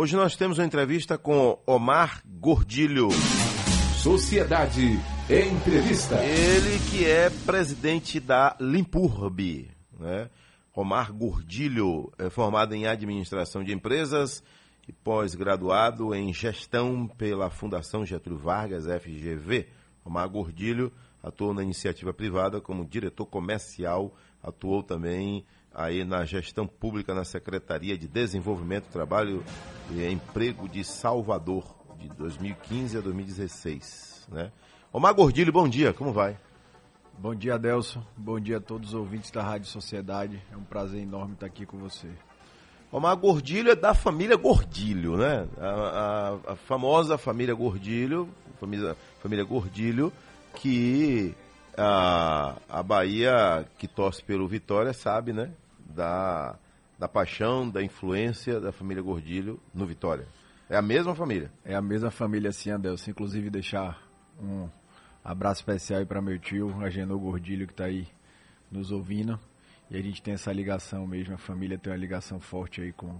Hoje nós temos uma entrevista com Omar Gordilho. Sociedade Entrevista. Ele que é presidente da Limpurb, né? Omar Gordilho é formado em administração de empresas e pós-graduado em gestão pela Fundação Getúlio Vargas, FGV. Omar Gordilho atuou na iniciativa privada como diretor comercial, atuou também aí na gestão pública na Secretaria de Desenvolvimento, Trabalho e Emprego de Salvador, de 2015 a 2016. Né? Omar Gordilho, bom dia, como vai? Bom dia, Adelson. Bom dia a todos os ouvintes da Rádio Sociedade. É um prazer enorme estar aqui com você. Omar Gordilho é da família Gordilho, né? A, a, a famosa família Gordilho, família, família Gordilho, que a, a Bahia, que torce pelo Vitória, sabe, né? Da, da paixão, da influência da família Gordilho no Vitória. É a mesma família? É a mesma família, sim, Adelson. Inclusive, deixar um abraço especial aí para meu tio, Agenor Gordilho, que está aí nos ouvindo. E a gente tem essa ligação mesmo, a família tem uma ligação forte aí com,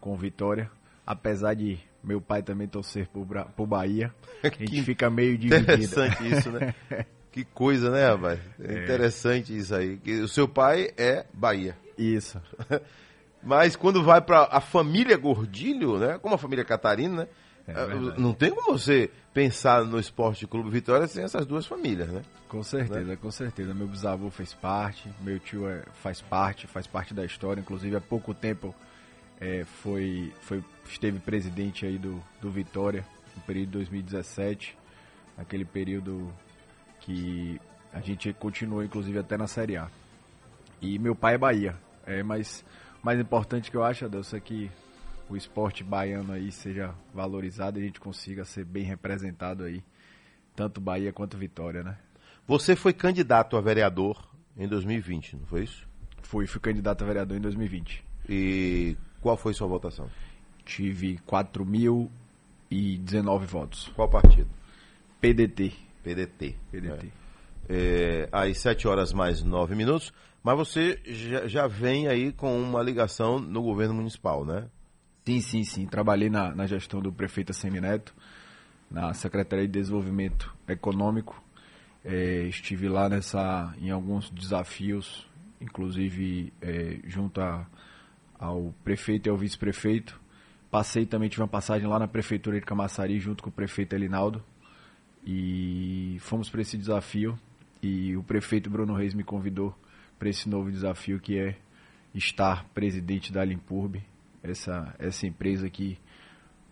com Vitória. Apesar de meu pai também torcer por, por Bahia, a gente fica meio dividido. Interessante isso, né? que coisa, né, rapaz? É, é interessante isso aí. O seu pai é Bahia. Isso. Mas quando vai para a família Gordilho, né? Como a família Catarina, né? É não tem como você pensar no Esporte Clube Vitória sem essas duas famílias, né? Com certeza, né? com certeza. Meu bisavô fez parte, meu tio é, faz parte, faz parte da história. Inclusive, há pouco tempo é, foi, foi, esteve presidente aí do, do Vitória, no período de 2017, aquele período que a gente continuou, inclusive, até na Série A. E meu pai é Bahia. É, mas mais importante que eu acho, Adelson, é que o esporte baiano aí seja valorizado e a gente consiga ser bem representado aí, tanto Bahia quanto Vitória, né? Você foi candidato a vereador em 2020, não foi isso? Fui, fui candidato a vereador em 2020. E qual foi sua votação? Tive 4.019 votos. Qual partido? PDT. PDT. PDT. É. É, às 7 horas mais 9 minutos. Mas você já, já, vem aí com uma ligação no governo municipal, né? Sim, sim, sim. Trabalhei na, na gestão do prefeito Semineto, na Secretaria de Desenvolvimento Econômico. É, estive lá nessa, em alguns desafios, inclusive é, junto a, ao prefeito e ao vice-prefeito. Passei também, tive uma passagem lá na prefeitura de Camaçari junto com o prefeito Elinaldo. E fomos para esse desafio. E o prefeito Bruno Reis me convidou para esse novo desafio que é estar presidente da Limpurb, essa, essa empresa que,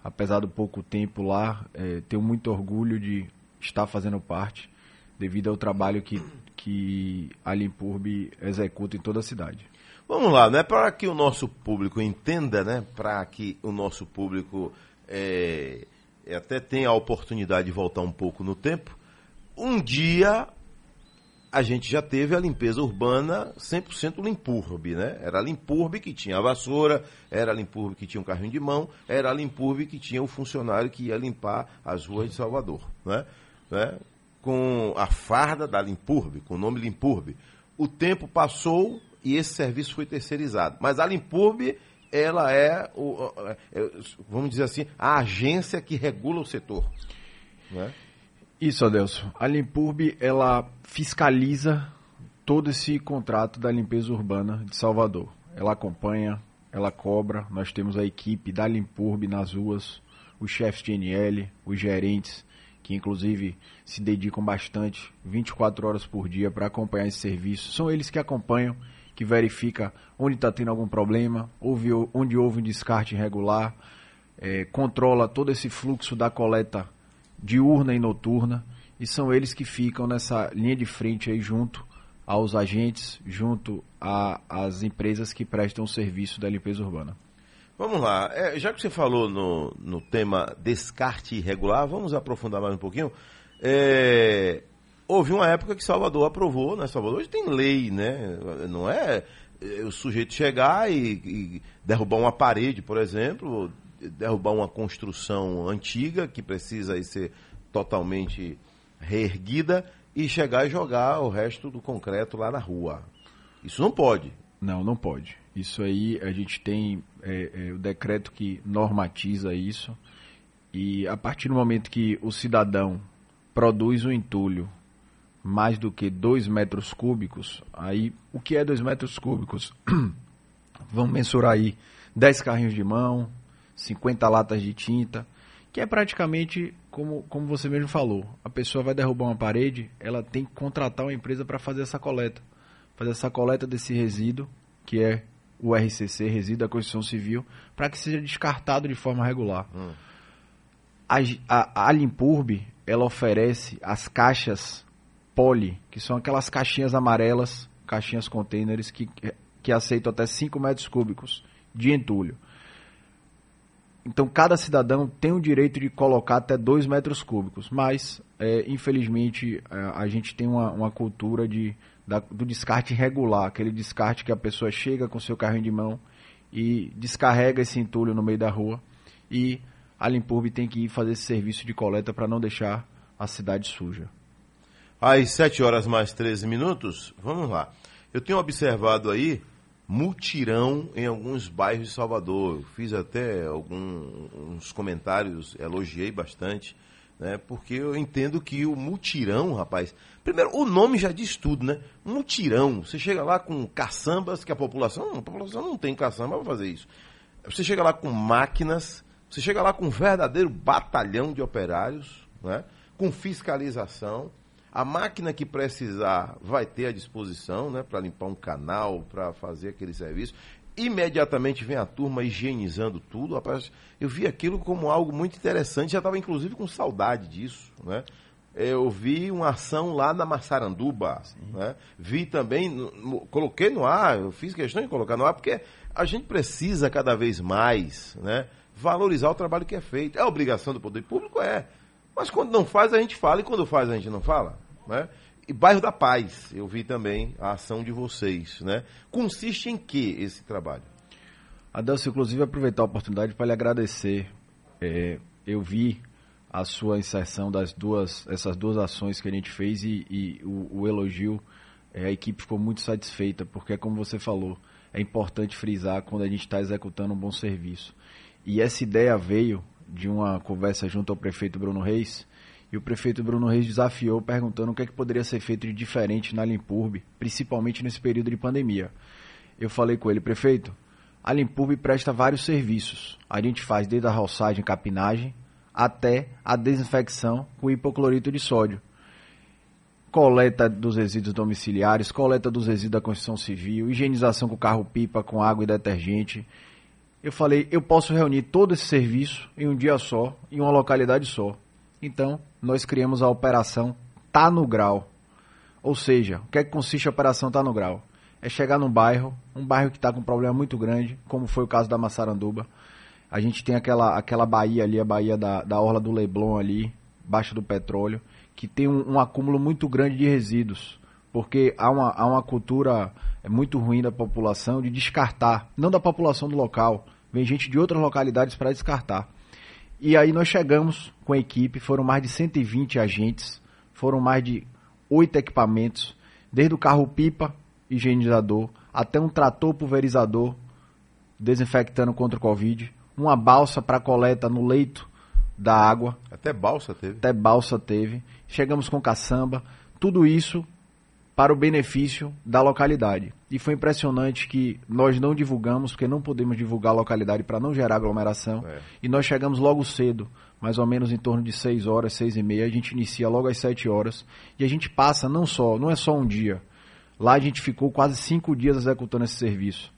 apesar do pouco tempo lá, é, tenho muito orgulho de estar fazendo parte, devido ao trabalho que, que a Limpurb executa em toda a cidade. Vamos lá, né? Para que o nosso público entenda, né? Para que o nosso público é, até tenha a oportunidade de voltar um pouco no tempo. Um dia a gente já teve a limpeza urbana 100% Limpurb, né? Era a Limpurb que tinha a vassoura, era a Limpurb que tinha um carrinho de mão, era a Limpurb que tinha o funcionário que ia limpar as ruas de Salvador, né? né? Com a farda da Limpurb, com o nome Limpurb. O tempo passou e esse serviço foi terceirizado. Mas a Limpurb, ela é, o, é vamos dizer assim, a agência que regula o setor, né? Isso, Adelson. A Limpurb, ela fiscaliza todo esse contrato da limpeza urbana de Salvador. Ela acompanha, ela cobra. Nós temos a equipe da Limpurb nas ruas, os chefes de NL, os gerentes, que inclusive se dedicam bastante, 24 horas por dia, para acompanhar esse serviço. São eles que acompanham, que verificam onde está tendo algum problema, onde houve um descarte irregular, é, controla todo esse fluxo da coleta diurna e noturna, e são eles que ficam nessa linha de frente aí junto aos agentes, junto às empresas que prestam serviço da limpeza urbana. Vamos lá, é, já que você falou no, no tema descarte irregular, vamos aprofundar mais um pouquinho. É, houve uma época que Salvador aprovou, né? Salvador tem lei, né? Não é, é o sujeito chegar e, e derrubar uma parede, por exemplo, derrubar uma construção antiga que precisa ser totalmente reerguida e chegar e jogar o resto do concreto lá na rua. Isso não pode. Não, não pode. Isso aí a gente tem é, é, o decreto que normatiza isso e a partir do momento que o cidadão produz um entulho mais do que 2 metros cúbicos, aí o que é 2 metros cúbicos? Vamos mensurar aí 10 carrinhos de mão, 50 latas de tinta, que é praticamente como, como você mesmo falou. A pessoa vai derrubar uma parede, ela tem que contratar uma empresa para fazer essa coleta. Fazer essa coleta desse resíduo, que é o RCC, resíduo da Constituição Civil, para que seja descartado de forma regular. Hum. A, a, a Limpurb, ela oferece as caixas poli, que são aquelas caixinhas amarelas, caixinhas containers, que, que aceitam até 5 metros cúbicos de entulho. Então, cada cidadão tem o direito de colocar até 2 metros cúbicos, mas, é, infelizmente, a, é, a, gente tem uma, uma cultura de, da, do descarte regular, aquele descarte que a pessoa chega com seu carrinho de mão e descarrega esse entulho no meio da rua e a Limpurb tem que ir fazer esse serviço de coleta para não deixar a cidade suja. Às 7 horas mais 13 minutos, vamos lá. Eu tenho observado aí mutirão em alguns bairros de Salvador. Fiz até alguns comentários, elogiei bastante, né? Porque eu entendo que o mutirão, rapaz, primeiro o nome já diz tudo, né? Mutirão. Você chega lá com caçambas que a população, a população não tem caçamba para fazer isso. Você chega lá com máquinas, você chega lá com um verdadeiro batalhão de operários, né? Com fiscalização a máquina que precisar vai ter à disposição, né, para limpar um canal, para fazer aquele serviço. Imediatamente vem a turma higienizando tudo. Rapaz, eu vi aquilo como algo muito interessante, já estava inclusive com saudade disso, né? Eu vi uma ação lá na Massaranduba, né? Vi também, no, coloquei no ar, eu fiz questão de colocar no ar, porque a gente precisa cada vez mais, né? Valorizar o trabalho que é feito. É obrigação do poder público? É. Mas quando não faz, a gente fala, e quando faz, a gente não fala. Né? E Bairro da Paz, eu vi também a ação de vocês. Né? Consiste em que esse trabalho? Adelso, inclusive, aproveitar a oportunidade para lhe agradecer. É, eu vi a sua inserção das duas, essas duas ações que a gente fez e, e o, o, elogio, é, a equipe ficou muito satisfeita, porque, como você falou, é importante frisar quando a gente está executando um bom serviço. E essa ideia veio de uma conversa junto ao prefeito Bruno Reis, e o prefeito Bruno Reis desafiou perguntando o que, é que poderia ser feito de diferente na Limpurb, principalmente nesse período de pandemia. Eu falei com ele, prefeito, a Limpurb presta vários serviços. A gente faz desde a roçagem e capinagem até a desinfecção com hipoclorito de sódio. Coleta dos resíduos domiciliares, coleta dos resíduos da construção civil, higienização com carro-pipa, com água e detergente, eu falei, eu posso reunir todo esse serviço em um dia só, em uma localidade só. Então, nós criamos a operação Tá no Grau. Ou seja, o que é que consiste a operação Tá no Grau? É chegar num bairro, um bairro que está com um problema muito grande, como foi o caso da Massaranduba. A gente tem aquela, aquela baía ali, a baía da, da Orla do Leblon ali, baixo do petróleo, que tem um, um acúmulo muito grande de resíduos. Porque há uma, há uma cultura é muito ruim da população de descartar, não da população do local, vem gente de outras localidades para descartar. E aí nós chegamos com a equipe, foram mais de 120 agentes, foram mais de oito equipamentos, desde o carro-pipa, higienizador, até um trator pulverizador, desinfectando contra o Covid, uma balsa para coleta no leito da água. Até balsa teve. Até balsa teve. Chegamos com caçamba. Tudo isso para o benefício da localidade. E foi impressionante que nós não divulgamos, porque não podemos divulgar a localidade para não gerar aglomeração. É. E nós chegamos logo cedo, mais ou menos em torno de 6 horas, 6 e meia. A gente inicia logo às 7 horas. E a gente passa não só, não é só um dia. Lá a gente ficou quase 5 dias executando esse serviço.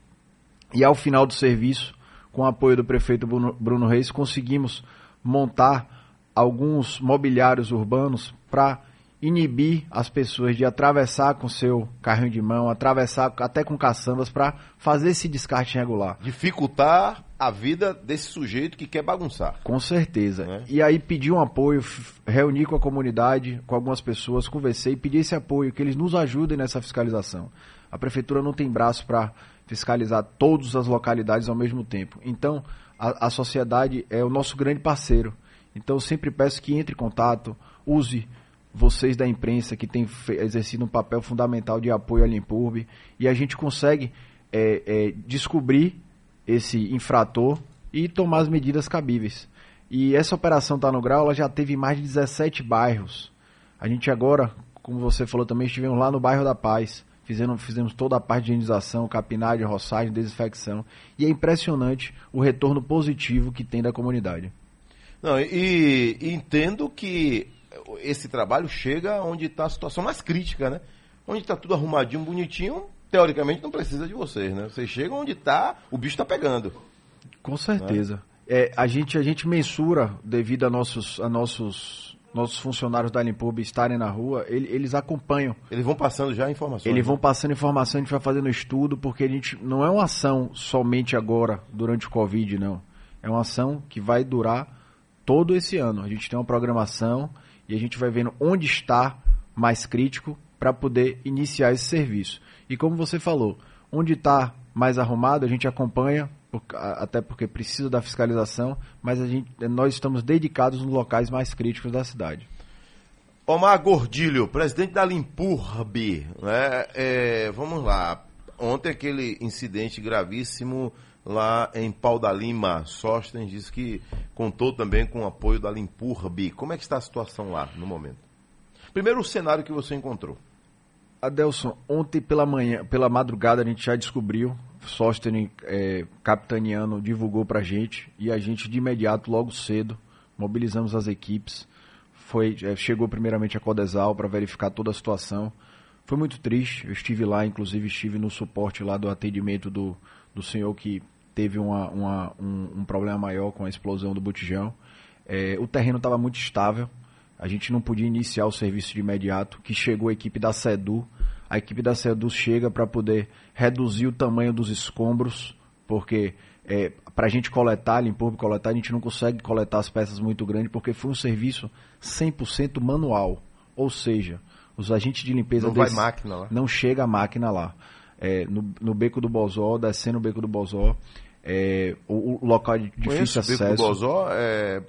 E ao final do serviço, com o apoio do prefeito Bruno Reis, conseguimos montar alguns mobiliários urbanos para inibir as pessoas de atravessar com seu carrinho de mão, atravessar até com caçambas para fazer esse descarte regular. Dificultar a vida desse sujeito que quer bagunçar. Com certeza. É. E aí pedi um apoio, reuni com a comunidade, com algumas pessoas, conversei, pedi esse apoio, que eles nos ajudem nessa fiscalização. A prefeitura não tem braço para fiscalizar todas as localidades ao mesmo tempo. Então, a, a sociedade é o nosso grande parceiro. Então, eu sempre peço que entre em contato, use vocês da imprensa que têm exercido um papel fundamental de apoio à Limpurb e a gente consegue é, é, descobrir esse infrator e tomar as medidas cabíveis. E essa operação Tá no Grau ela já teve mais de 17 bairros. A gente agora, como você falou também, estivemos lá no bairro da Paz. Fizemos, fizemos toda a parte de higienização, capinagem, roçagem, desinfecção. E é impressionante o retorno positivo que tem da comunidade. Não, e, e entendo que esse trabalho chega onde está a situação mais crítica, né? Onde está tudo arrumadinho, bonitinho, teoricamente não precisa de vocês, né? Vocês chegam onde está, o bicho está pegando. Com certeza. É, a, gente, a gente mensura, devido a nossos, a nossos, nossos funcionários da Limpub estarem na rua, ele, eles acompanham. Eles vão passando já informações. Eles vão né? passando informação, a gente vai fazendo estudo, porque a gente não é uma ação somente agora, durante o Covid, não. É uma ação que vai durar todo esse ano. A gente tem uma programação e a gente vai vendo onde está mais crítico para poder iniciar esse serviço. E como você falou, onde está mais arrumado, a gente acompanha, até porque precisa da fiscalização, mas a gente, nós estamos dedicados nos locais mais críticos da cidade. Omar Gordilho, presidente da Limpurb, né? É, vamos lá. Ontem aquele incidente gravíssimo lá em Pau da Lima, Sostens disse que contou também com o apoio da Limpurb. Como é que está a situação lá no momento? Primeiro o cenário que você encontrou. Adelson, ontem pela manhã, pela madrugada a gente já descobriu, Sostene é, capitaneano divulgou pra gente e a gente de imediato, logo cedo, mobilizamos as equipes. Foi, é, chegou primeiramente a Codesal para verificar toda a situação. Foi muito triste, eu estive lá, inclusive estive no suporte lá do atendimento do, do senhor que teve uma, uma, um, um, problema maior com a explosão do botijão. É, o terreno estava muito estável, a gente não podia iniciar o serviço de imediato, que chegou a equipe da SEDU. A equipe da SEDU chega para poder reduzir o tamanho dos escombros, porque é, para a gente coletar, limpar e coletar, a gente não consegue coletar as peças muito grandes, porque foi um serviço 100% manual. Ou seja, os agentes de limpeza não, desse, vai máquina lá. não chega a máquina lá. É, no, no, beco do Bozó, descendo o beco do Bozó, é, o, o, local de difícil Conheço acesso. O beco do Bozó é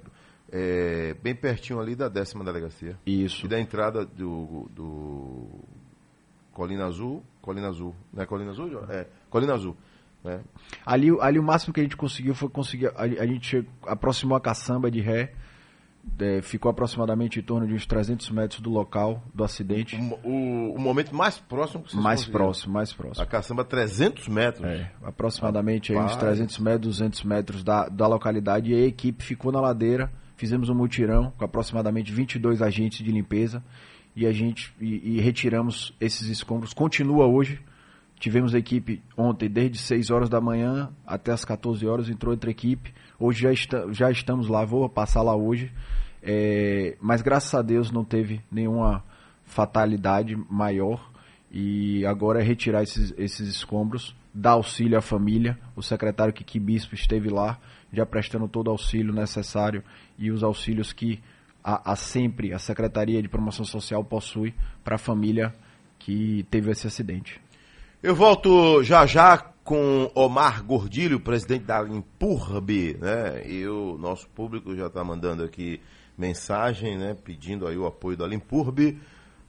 é, bem pertinho ali da décima delegacia. Isso. E da entrada do, do Colina Azul. Colina Azul. Não é Colina Azul? É, Colina Azul. Né? Ali, ali o máximo que a gente conseguiu foi conseguir. A, a gente aproximou a caçamba de ré. É, ficou aproximadamente em torno de uns 300 metros do local do acidente. O, o, o momento mais próximo que vocês Mais próximo, mais próximo. A caçamba 300 metros? É, aproximadamente uns 300 metros, 200 metros da, da localidade. E a equipe ficou na ladeira fizemos um mutirão com aproximadamente 22 agentes de limpeza e a gente e, e retiramos esses escombros. Continua hoje. Tivemos a equipe ontem desde 6 horas da manhã até as 14 horas, entrou outra equipe. Hoje já, está, já estamos lá, vou passar lá hoje. É, mas graças a Deus não teve nenhuma fatalidade maior. E agora é retirar esses, esses escombros, dar auxílio à família. O secretário Kiki Bispo esteve lá já prestando todo o auxílio necessário e os auxílios que a, a sempre a Secretaria de Promoção Social possui para a família que teve esse acidente. Eu volto já já com Omar Gordilho, presidente da Limpurb, né? E o nosso público já está mandando aqui mensagem, né? Pedindo aí o apoio da Limpurb.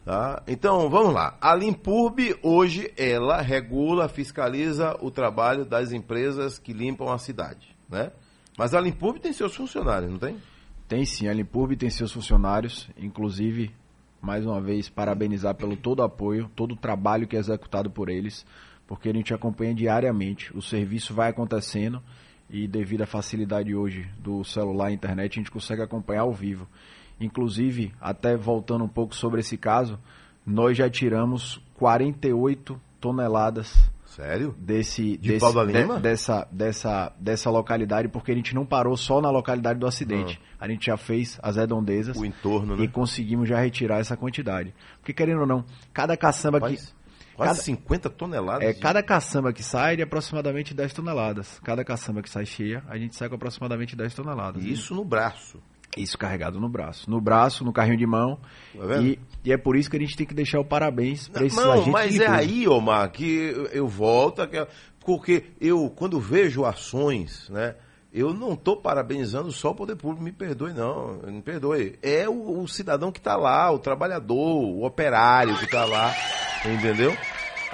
Tá? Então, vamos lá. A Limpurb, hoje, ela regula, fiscaliza o trabalho das empresas que limpam a cidade, né? Mas a Limpurb tem seus funcionários, não tem? Tem sim, a Limpurb tem seus funcionários, inclusive, mais uma vez, parabenizar pelo todo o apoio, todo o trabalho que é executado por eles, porque a gente acompanha diariamente, o serviço vai acontecendo e devido à facilidade hoje do celular e internet, a gente consegue acompanhar ao vivo. Inclusive, até voltando um pouco sobre esse caso, nós já tiramos 48 toneladas Sério? Desse, de desse? De, dessa, dessa, dessa localidade, porque a gente não parou só na localidade do acidente. Uhum. A gente já fez as redondezas. O entorno, né? E conseguimos já retirar essa quantidade. Porque, querendo ou não, cada caçamba Rapaz, que. Quase cada, 50 toneladas? É, de... cada caçamba que sai é de aproximadamente 10 toneladas. Cada caçamba que sai cheia, a gente sai com aproximadamente 10 toneladas. Isso no braço. Isso carregado no braço. No braço, no carrinho de mão. Tá e, e, é por isso que a gente tem que deixar o parabéns para esses Não, mas é aí, Omar, que eu volto. Porque eu, quando vejo ações, né? Eu não estou parabenizando só o poder público, me perdoe não, me perdoe. É o, o cidadão que está lá, o trabalhador, o operário que está lá, entendeu?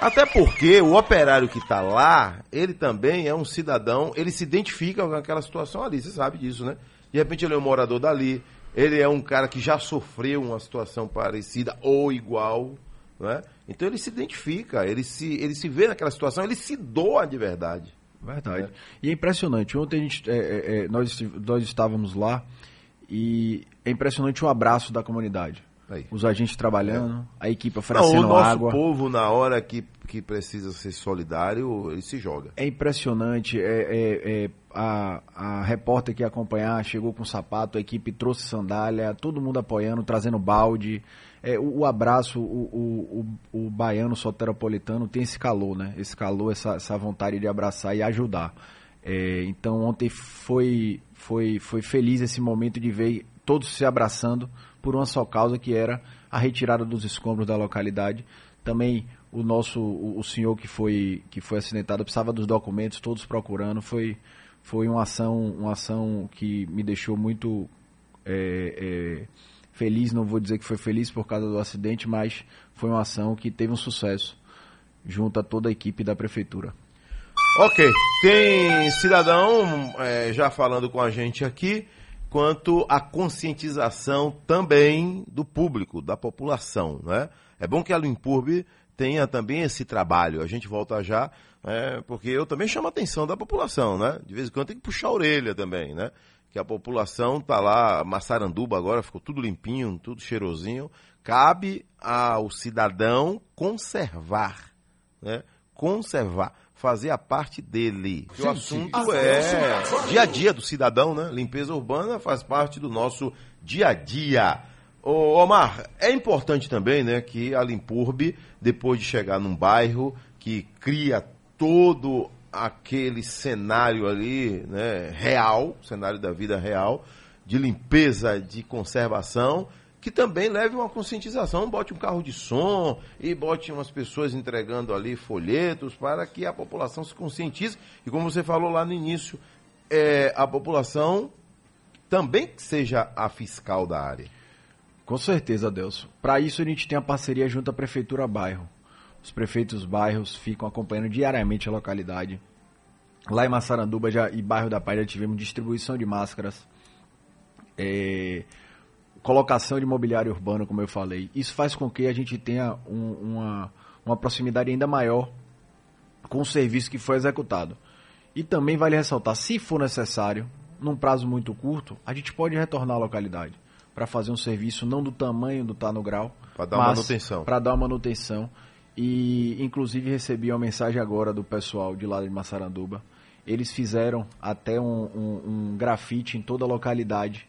Até porque o operário que está lá, ele também é um cidadão, ele se identifica com aquela situação ali, você sabe disso, né? De repente ele é um morador dali, ele é um cara que já sofreu uma situação parecida ou igual, né? Então ele se identifica, ele se, ele se vê naquela situação, ele se doa de verdade. Verdade. É. E é impressionante. Ontem a gente, é, é, é nós, nós estávamos lá e é impressionante o abraço da comunidade. Aí. Os agentes trabalhando, é. a equipe oferecendo Não, o nosso água. povo, na hora que, que precisa ser solidário, ele se joga. É impressionante. É, é, é, a, a repórter que ia acompanhar chegou com sapato, a equipe trouxe sandália, todo mundo apoiando, trazendo balde. É, o, o, abraço, o, o, o, baiano soteropolitano tem esse calor, né? Esse calor, essa, essa vontade de abraçar e ajudar. É, então ontem foi, foi, foi feliz esse momento de ver todos se abraçando por uma só causa que era a retirada dos escombros da localidade. Também o nosso o, senhor que foi que foi acidentado precisava dos documentos, todos procurando. Foi foi uma ação uma ação que me deixou muito é, é, feliz. Não vou dizer que foi feliz por causa do acidente, mas foi uma ação que teve um sucesso junto a toda a equipe da prefeitura. Ok, tem cidadão é, já falando com a gente aqui quanto à conscientização também do público, da população. Né? É bom que a Limpurbe tenha também esse trabalho. A gente volta já, né? porque eu também chamo a atenção da população. Né? De vez em quando tem que puxar a orelha também. Né? Que a população está lá, Massaranduba agora ficou tudo limpinho, tudo cheirosinho. Cabe ao cidadão conservar. Né? Conservar fazer a parte dele. Sim, o assunto sim. é dia a dia do cidadão, né? Limpeza urbana faz parte do nosso dia a dia. Ô, Omar, é importante também, né, que a Limpurbe, depois de chegar num bairro que cria todo aquele cenário ali, né, real, cenário da vida real, de limpeza, de conservação, que também leve uma conscientização, bote um carro de som e bote umas pessoas entregando ali folhetos para que a população se conscientize. E como você falou lá no início, é, a população também seja a fiscal da área. Com certeza, Deus. Para isso a gente tem a parceria junto à Prefeitura Bairro. Os prefeitos bairros ficam acompanhando diariamente a localidade. Lá em Massaranduba já, e bairro da Pai já tivemos distribuição de máscaras. É, colocação de mobiliário urbano, como eu falei. Isso faz com que a gente tenha um, uma, uma proximidade ainda maior com o serviço que foi executado. E também vale ressaltar, se for necessário, num prazo muito curto, a gente pode retornar à localidade para fazer um serviço não do tamanho do Tá no Grau, para dar uma manutenção. Para dar manutenção. E inclusive recebi uma mensagem agora do pessoal de lá de Massaranduba. Eles fizeram até um, um, um grafite em toda a localidade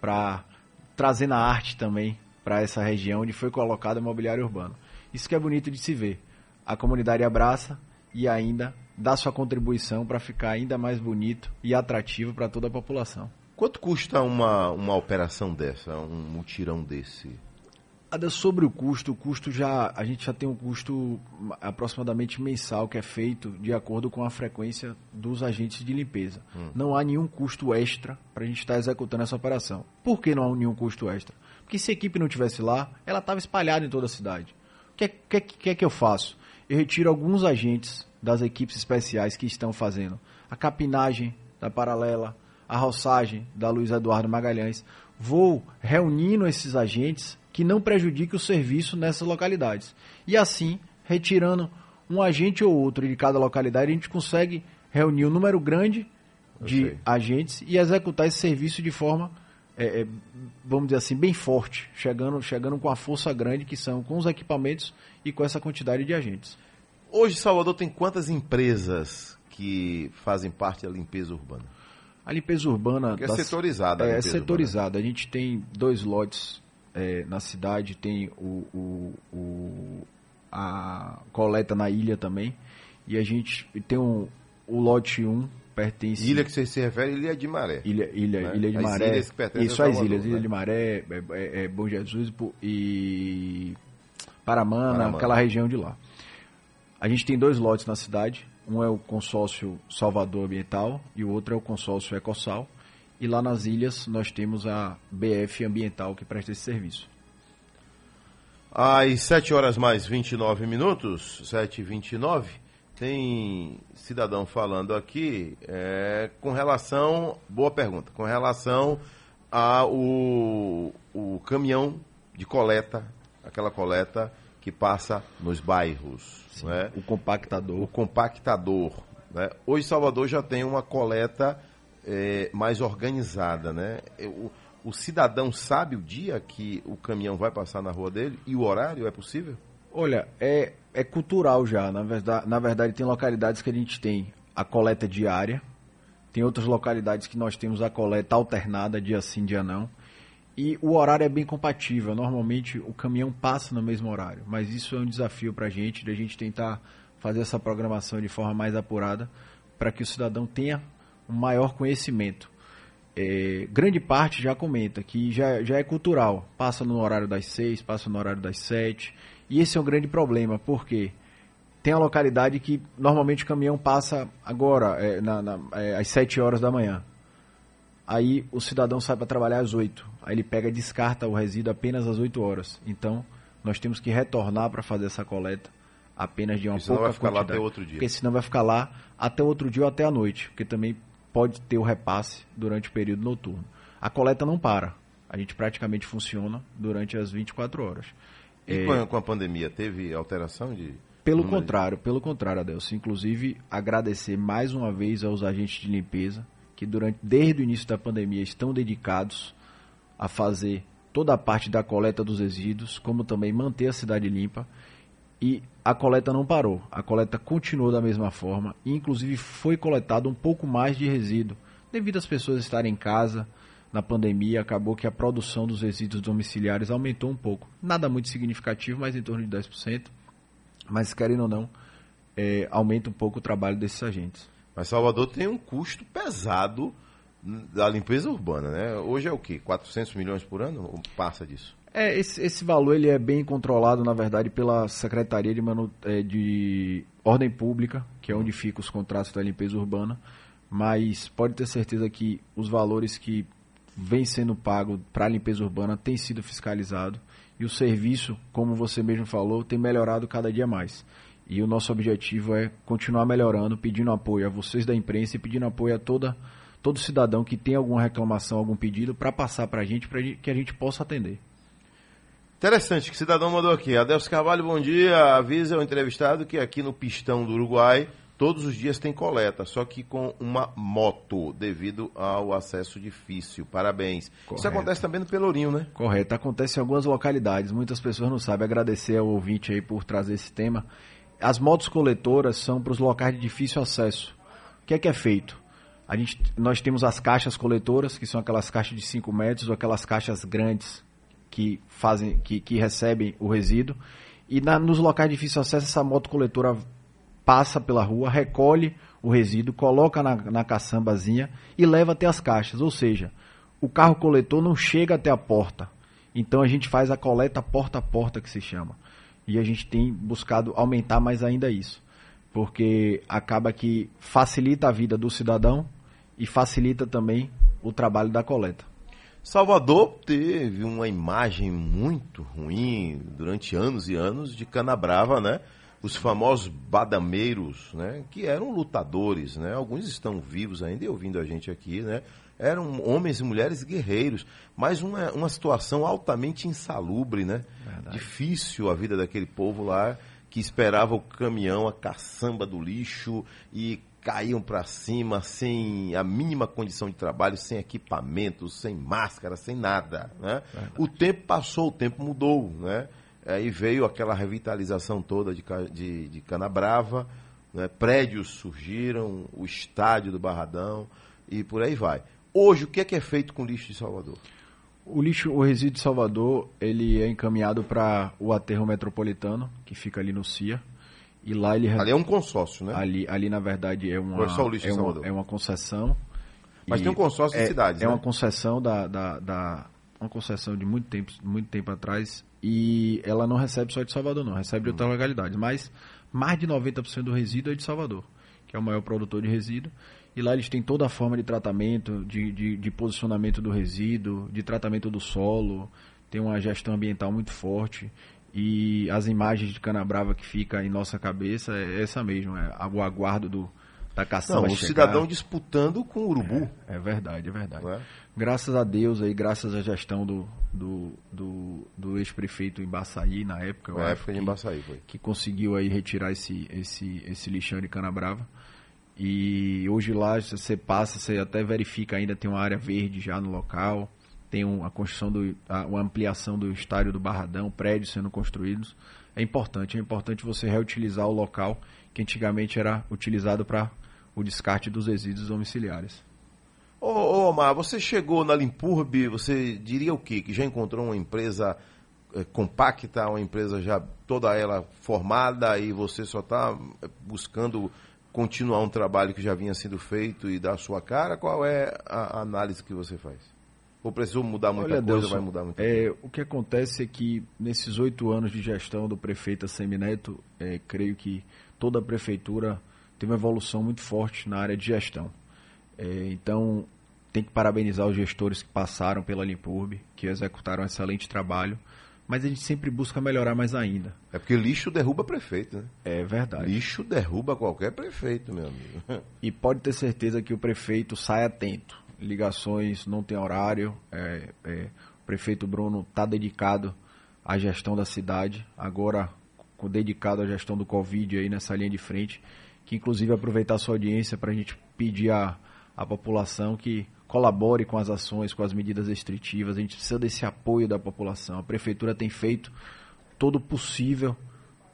para trazendo a arte também para essa região onde foi colocado o mobiliário urbano. Isso que é bonito de se ver. A comunidade abraça e ainda dá sua contribuição para ficar ainda mais bonito e atrativo para toda a população. Quanto custa uma, uma operação dessa, um mutirão desse? Sobre o custo, o custo já. A gente já tem um custo aproximadamente mensal que é feito de acordo com a frequência dos agentes de limpeza. Hum. Não há nenhum custo extra para a gente estar tá executando essa operação. Por que não há nenhum custo extra? Porque se a equipe não estivesse lá, ela estava espalhada em toda a cidade. O que é que, que, é que eu faço? Eu retiro alguns agentes das equipes especiais que estão fazendo a capinagem da paralela, a roçagem da Luiz Eduardo Magalhães. Vou reunindo esses agentes que não prejudique o serviço nessas localidades. E assim, retirando um agente ou outro de cada localidade, a gente consegue reunir um número grande de agentes e executar esse serviço de forma, é, é, vamos dizer assim, bem forte, chegando, chegando com a força grande que são com os equipamentos e com essa quantidade de agentes. Hoje, Salvador tem quantas empresas que fazem parte da limpeza urbana? A limpeza urbana. é setorizada. É, é setorizada. A gente tem dois lotes é, na cidade, tem o, o, o, a coleta na ilha também. E a gente tem um, o lote 1 pertence. Ilha que você se refere, Ilha de Maré. Ilha, ilha, né? ilha de as Maré. Ilhas que Isso, as ilhas. Né? Ilha de Maré, é, é, é, Bom Jesus e Paramana, Paramana, aquela região de lá. A gente tem dois lotes na cidade. Um é o consórcio Salvador Ambiental e o outro é o consórcio Ecossal. E lá nas ilhas nós temos a BF Ambiental que presta esse serviço. Às 7 horas mais 29 minutos, 7 e 29 tem cidadão falando aqui é, com relação, boa pergunta, com relação ao o caminhão de coleta, aquela coleta que passa nos bairros. Sim, né? O compactador. O compactador. Né? Hoje Salvador já tem uma coleta é, mais organizada. Né? O, o cidadão sabe o dia que o caminhão vai passar na rua dele e o horário é possível? Olha, é, é cultural já. Na verdade, na verdade, tem localidades que a gente tem a coleta diária, tem outras localidades que nós temos a coleta alternada, dia sim, dia não. E o horário é bem compatível. Normalmente o caminhão passa no mesmo horário. Mas isso é um desafio para a gente, de a gente tentar fazer essa programação de forma mais apurada, para que o cidadão tenha um maior conhecimento. É, grande parte já comenta que já, já é cultural. Passa no horário das seis, passa no horário das sete. E esse é um grande problema, porque tem a localidade que normalmente o caminhão passa agora, é, na, na, é, às 7 horas da manhã. Aí o cidadão sai para trabalhar às 8. Aí ele pega e descarta o resíduo apenas às 8 horas. Então, nós temos que retornar para fazer essa coleta apenas de uma Porque senão pouca vai ficar lá quantidade. até outro dia. Porque senão vai ficar lá até outro dia ou até a noite. Porque também pode ter o repasse durante o período noturno. A coleta não para. A gente praticamente funciona durante as 24 horas. E É, com, a, pandemia, teve alteração de. pelo número contrário, pelo contrário, Adelson. Inclusive, agradecer mais uma vez aos agentes de limpeza que durante desde o início da pandemia estão dedicados a fazer toda a parte da coleta dos resíduos, como também manter a cidade limpa. E a coleta não parou. A coleta continuou da mesma forma e inclusive foi coletado um pouco mais de resíduo, devido às pessoas estarem em casa. Na pandemia, acabou que a produção dos resíduos domiciliares aumentou um pouco. Nada muito significativo, mas em torno de 10% mas querendo ou não, é, aumenta um pouco o trabalho desses agentes. Mas Salvador tem um custo pesado da limpeza urbana, né? Hoje é o quê? 400 milhões por ano? Ou passa disso? É, esse, esse valor ele é bem controlado, na verdade, pela Secretaria de, Manu, é, de Ordem Pública, que é onde ficam os contratos da limpeza urbana, mas pode ter certeza que os valores que vêm sendo pagos para a limpeza urbana têm sido fiscalizados e o serviço, como você mesmo falou, tem melhorado cada dia mais. E o nosso objetivo é continuar melhorando, pedindo apoio a vocês da imprensa e pedindo apoio a toda, todo cidadão que tem alguma reclamação, algum pedido, para passar para a gente, para que a gente possa atender. Interessante, que cidadão mandou aqui. Adelso Carvalho, bom dia. Avisa ao entrevistado que aqui no Pistão do Uruguai, todos os dias tem coleta, só que com uma moto, devido ao acesso difícil. Parabéns. Isso Correto. acontece também no Pelourinho, né? Correto, acontece em algumas localidades, muitas pessoas não sabem. Agradecer ao ouvinte aí por trazer esse tema. As motos coletoras são para os locais de difícil acesso. O que é que é feito? A gente, nós temos as caixas coletoras, que são aquelas caixas de 5 metros ou aquelas caixas grandes que fazem, que, que recebem o resíduo. E na- nos locais de difícil acesso, essa moto coletora passa pela rua, recolhe o resíduo, coloca na, na caçambazinha e leva até as caixas. Ou seja, o carro coletor não chega até a porta. Então a gente faz a coleta porta a porta que se chama. E a gente tem buscado aumentar mais ainda isso. Porque acaba que facilita a vida do cidadão e facilita também o trabalho da coleta. Salvador teve uma imagem muito ruim durante anos e anos de Canabrava, né? Os famosos badameiros, né? Que eram lutadores, né? Alguns estão vivos ainda e ouvindo a gente aqui, né? Eram homens e mulheres guerreiros, mas uma, uma situação altamente insalubre, né? Difícil a vida daquele povo lá que esperava o caminhão, a caçamba do lixo e caíam para cima sem a mínima condição de trabalho, sem equipamento, sem máscara, sem nada. Né? O tempo passou, o tempo mudou. Né? Aí veio aquela revitalização toda de, de, de Canabrava, né? prédios surgiram, o estádio do Barradão e por aí vai. Hoje, o que é que é feito com o lixo de Salvador? O lixo, o resíduo de Salvador, ele é encaminhado para o aterro metropolitano, que fica ali no CIA. E lá ele Ali é um consórcio, né? ali, ali na verdade é uma é lixo é uma, é uma concessão. Mas tem um consórcio de é, cidades, É né? uma concessão da, da, da- uma concessão de muito tempo, muito tempo atrás e ela não recebe só de Salvador, não, recebe de outras Hum. localidades, mas mais de 90% do resíduo é de Salvador, que é o maior produtor de resíduo. E lá eles têm toda a forma de tratamento, de, de, de posicionamento do resíduo, de tratamento do solo, tem uma gestão ambiental muito forte. E as imagens de Canabrava que fica em nossa cabeça é essa mesmo, é o aguardo do, da caçamba Não, o chegar. cidadão disputando com o urubu. É verdade, é verdade. É? Graças a Deus aí, graças à gestão do, do, do, do ex-prefeito Embaçaí na época, Na época de que- Embaçaí foi. que conseguiu aí retirar esse, esse, esse lixão de canabrava. E hoje lá você passa, você até verifica ainda tem uma área verde já no local, tem um- a construção do a, uma ampliação do estádio do Barradão, prédios sendo construídos. É importante, é importante você reutilizar o local que antigamente era utilizado para o descarte dos resíduos domiciliares. Ô, ô Omar, você chegou na Limpurb, você diria o quê? Que já encontrou uma empresa eh, compacta, uma empresa já toda ela formada e você só está buscando continuar um trabalho que já vinha sendo feito e dar a sua cara? Qual é a análise que você faz? Ou precisou mudar muita Olha, coisa, Delson, vai mudar muita é, coisa? O que acontece é que nesses oito anos de gestão do prefeito Semineto, é, creio que toda a prefeitura teve uma evolução muito forte na área de gestão. É, então, tem que parabenizar os gestores que passaram pela Limpurb, que executaram um excelente trabalho, mas a gente sempre busca melhorar mais ainda. É porque lixo derruba prefeito, né? É verdade. Lixo derruba qualquer prefeito, meu amigo. E pode ter certeza que o prefeito sai atento. Ligações não tem horário. é, é, o prefeito Bruno está dedicado à gestão da cidade. Agora, dedicado à gestão do Covid aí nessa linha de frente. Que inclusive aproveitar a sua audiência para a gente pedir à, à população que colabore com as ações, com as medidas restritivas. A gente precisa desse apoio da população. A prefeitura tem feito todo o possível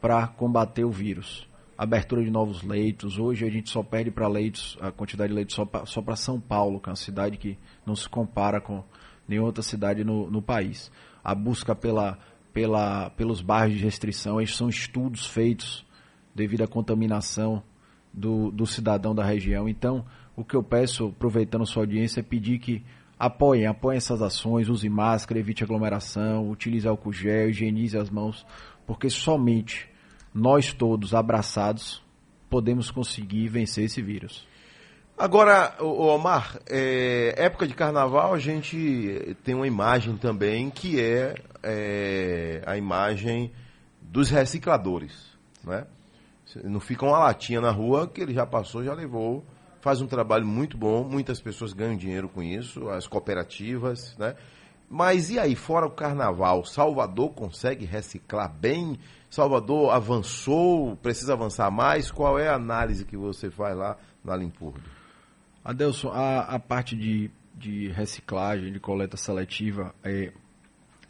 para combater o vírus. Abertura de novos leitos. Hoje a gente só perde para leitos, a quantidade de leitos só pra- só para São Paulo, que é uma cidade que não se compara com nenhuma outra cidade no, no país. A busca pela, pela, pelos bairros de restrição, esses são estudos feitos devido à contaminação do, do cidadão da região. Então, o que eu peço, aproveitando sua audiência, é pedir que apoiem, apoiem essas ações, use máscara, evite aglomeração, utilize álcool gel, higienize as mãos, porque somente nós todos abraçados podemos conseguir vencer esse vírus. Agora, Omar, é, época de carnaval a gente tem uma imagem também que é, é, a imagem dos recicladores, né? Não fica uma latinha na rua que ele já passou, já levou, faz um trabalho muito bom, muitas pessoas ganham dinheiro com isso, as cooperativas, né? Mas e aí, fora o carnaval, Salvador consegue reciclar bem? Salvador avançou, precisa avançar mais? Qual é a análise que você faz lá na Limpurbe? Adelson, a, a parte de, de reciclagem, de coleta seletiva, é,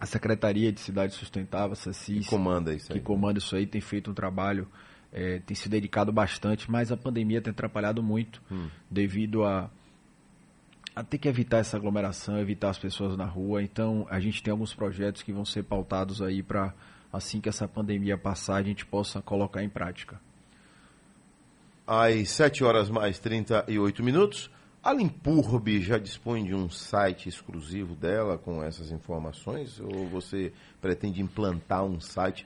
a Secretaria de Cidade Sustentável, a CECIS, Que comanda isso aí? que comanda isso aí, tem feito um trabalho, é, tem se dedicado bastante, mas a pandemia tem atrapalhado muito devido a, a ter que evitar essa aglomeração, evitar as pessoas na rua. Então, a gente tem alguns projetos que vão ser pautados aí para, assim que essa pandemia passar, a gente possa colocar em prática. Às 7 horas mais 38 minutos, a Limpurbe já dispõe de um site exclusivo dela com essas informações? Ou você pretende implantar um site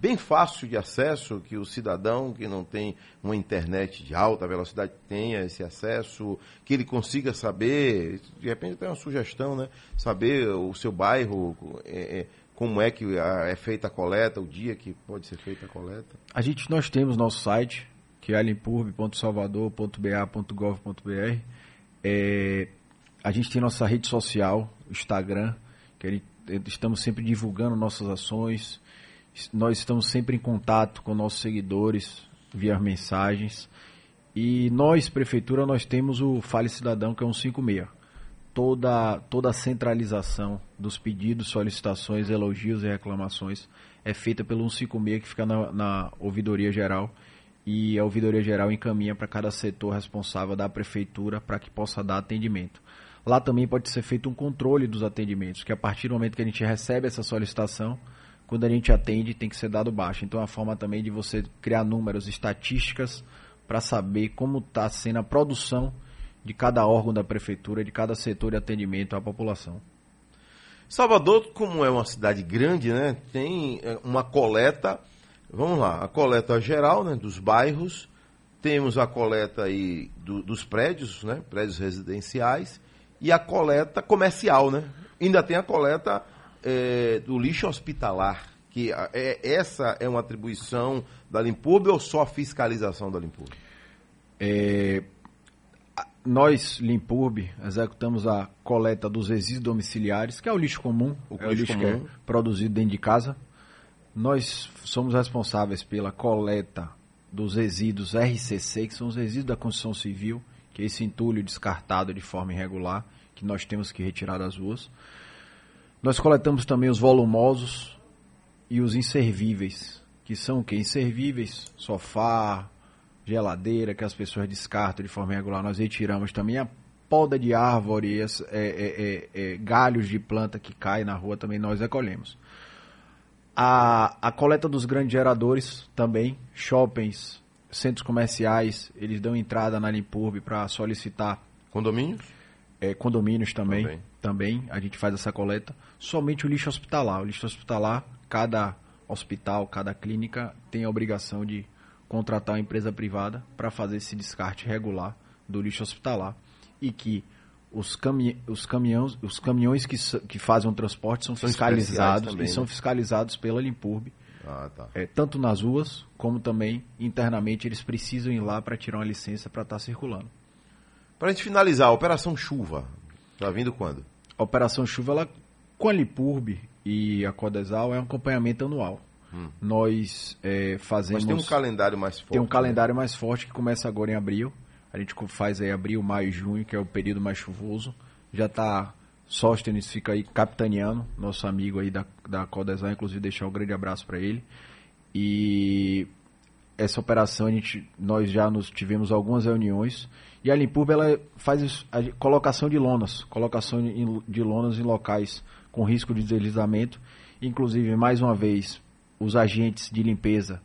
bem fácil de acesso, que o cidadão que não tem uma internet de alta velocidade tenha esse acesso, que ele consiga saber, de repente até uma sugestão, né? Saber o seu bairro, é, é, como é que é feita a coleta, o dia que pode ser feita a coleta. A gente, nós temos nosso site, que é alimpurb.salvador.ba.gov.br. É, a gente tem nossa rede social, Instagram, que gente- estamos sempre divulgando nossas ações. Nós estamos sempre em contato com nossos seguidores via mensagens. E nós, prefeitura, nós temos o Fale Cidadão, que é um 56. Toda, toda a centralização dos pedidos, solicitações, elogios e reclamações é feita pelo 156 que fica na, na ouvidoria geral e a ouvidoria geral encaminha para cada setor responsável da prefeitura para que possa dar atendimento. Lá também pode ser feito um controle dos atendimentos, que a partir do momento que a gente recebe essa solicitação, quando a gente atende, tem que ser dado baixo. Então, é uma forma também de você criar números, estatísticas, para saber como está sendo a produção de cada órgão da prefeitura, de cada setor de atendimento à população. Salvador, como é uma cidade grande, né, tem é, uma coleta, vamos lá, a coleta geral, né, dos bairros, temos a coleta aí do- dos prédios, né, prédios residenciais, e a coleta comercial, né. Ainda tem a coleta é, do lixo hospitalar, que é, essa é uma atribuição da Limpurb ou só fiscalização da Limpurb? É, nós, Limpurb, executamos a coleta dos resíduos domiciliares, que é o lixo comum, O é o lixo lixo comum. que é produzido dentro de casa. Nós somos responsáveis pela coleta dos resíduos RCC, que são os resíduos da construção civil, que é esse entulho descartado de forma irregular, que nós temos que retirar das ruas. Nós coletamos também os volumosos e os inservíveis, que são o quê? Inservíveis, sofá, geladeira, que as pessoas descartam de forma irregular. Nós retiramos também a poda de árvore, é, é, é, é, galhos de planta que caem na rua, também nós recolhemos. A, a coleta dos grandes geradores também, shoppings, centros comerciais, eles dão entrada na Limpurb para solicitar Condomínios? É, condomínios também, Também. também. a gente faz essa coleta. Somente o lixo hospitalar. O lixo hospitalar, cada hospital, cada clínica tem a obrigação de contratar uma empresa privada para fazer esse descarte regular do lixo hospitalar e que os, cami os caminhões, os caminhões que, que fazem o transporte são, São fiscalizados também, e são né? fiscalizados pela Limpurb, Ah, tá. é, tanto nas ruas como também internamente eles precisam ir lá para tirar uma licença para estar circulando. Pra gente finalizar, a Operação Chuva. Tá vindo quando? A Operação Chuva, ela, com a Lipurb e a Codesal, é um acompanhamento anual. Nós é, fazemos... Hum. Mas tem um calendário mais forte. tem um né? calendário mais forte que começa agora em abril. A gente faz aí abril, maio e junho, que é o período mais chuvoso. Já está Sóstenes fica aí capitaneando, nosso amigo aí da, da Codesal, inclusive deixar um grande abraço para ele. E essa operação a gente, nós já nos tivemos algumas reuniões e a Limpurb ela faz a colocação de lonas, colocação de lonas em locais com risco de deslizamento, inclusive mais uma vez os agentes de limpeza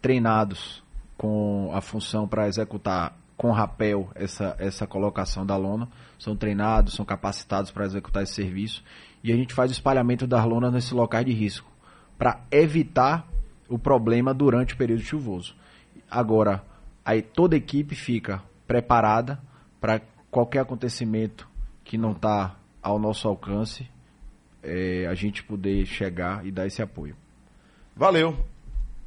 treinados com a função para executar com rapel essa, essa colocação da lona, são treinados, são capacitados para executar esse serviço e a gente faz o espalhamento das lonas nesses locais de risco para evitar o problema durante o período chuvoso. Agora, aí toda a equipe fica preparada para qualquer acontecimento que não está ao nosso alcance, é, a gente poder chegar e dar esse apoio. Valeu.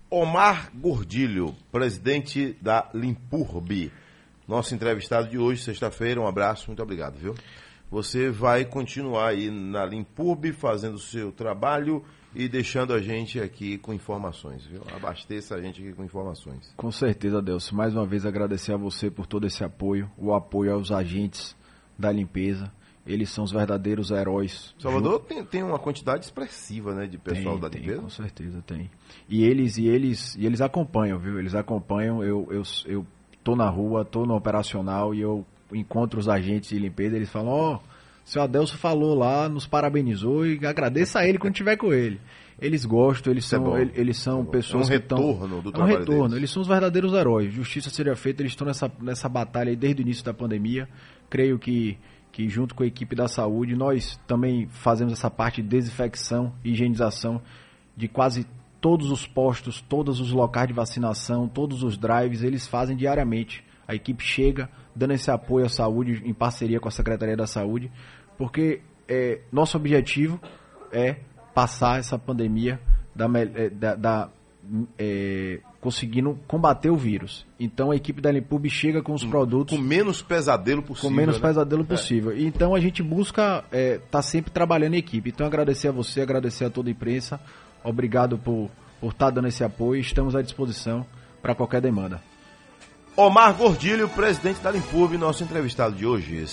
Omar Gordilho, presidente da Limpurb. Nosso entrevistado de hoje, sexta-feira. Um abraço, muito obrigado, viu? Você vai continuar aí na Limpurb fazendo o seu trabalho e deixando a gente aqui com informações, viu? Abasteça a gente aqui com informações. Com certeza, Deus. Mais uma vez agradecer a você por todo esse apoio, o apoio aos agentes da limpeza. Eles são os verdadeiros heróis. Salvador tem, tem uma quantidade expressiva, né, de pessoal Tem, da tem, limpeza. com certeza tem. E eles e eles e eles acompanham, viu? Eles acompanham. Eu eu eu tô na rua, tô no operacional e eu encontro os agentes de limpeza. Eles falam: ó, o seu Adelso falou lá, nos parabenizou e agradeça a ele quando tiver com ele. Eles gostam, eles é são bom. eles, são É pessoas É um que tão- retorno do é um retorno. deles. Eles são os verdadeiros heróis. Justiça seja feita. Eles estão nessa nessa batalha desde o início da pandemia. Creio que que junto com a equipe da saúde, nós também fazemos essa parte de desinfecção e higienização de quase todos os postos, todos os locais de vacinação, todos os drives, eles fazem diariamente. A equipe chega dando esse apoio à saúde em parceria com a Secretaria da Saúde, porque é, nosso objetivo é passar essa pandemia da, é, da- da, é, conseguindo combater o vírus. Então a equipe da Limpub chega com os produtos Com menos pesadelo possível. com menos né? pesadelo possível. E Então a gente busca estar sempre trabalhando em equipe. Então agradecer a você, agradecer a toda a imprensa. Obrigado por por estar dando esse apoio. Estamos à disposição para qualquer demanda. Omar Gordilho, presidente da Limpurb, nosso entrevistado de hoje.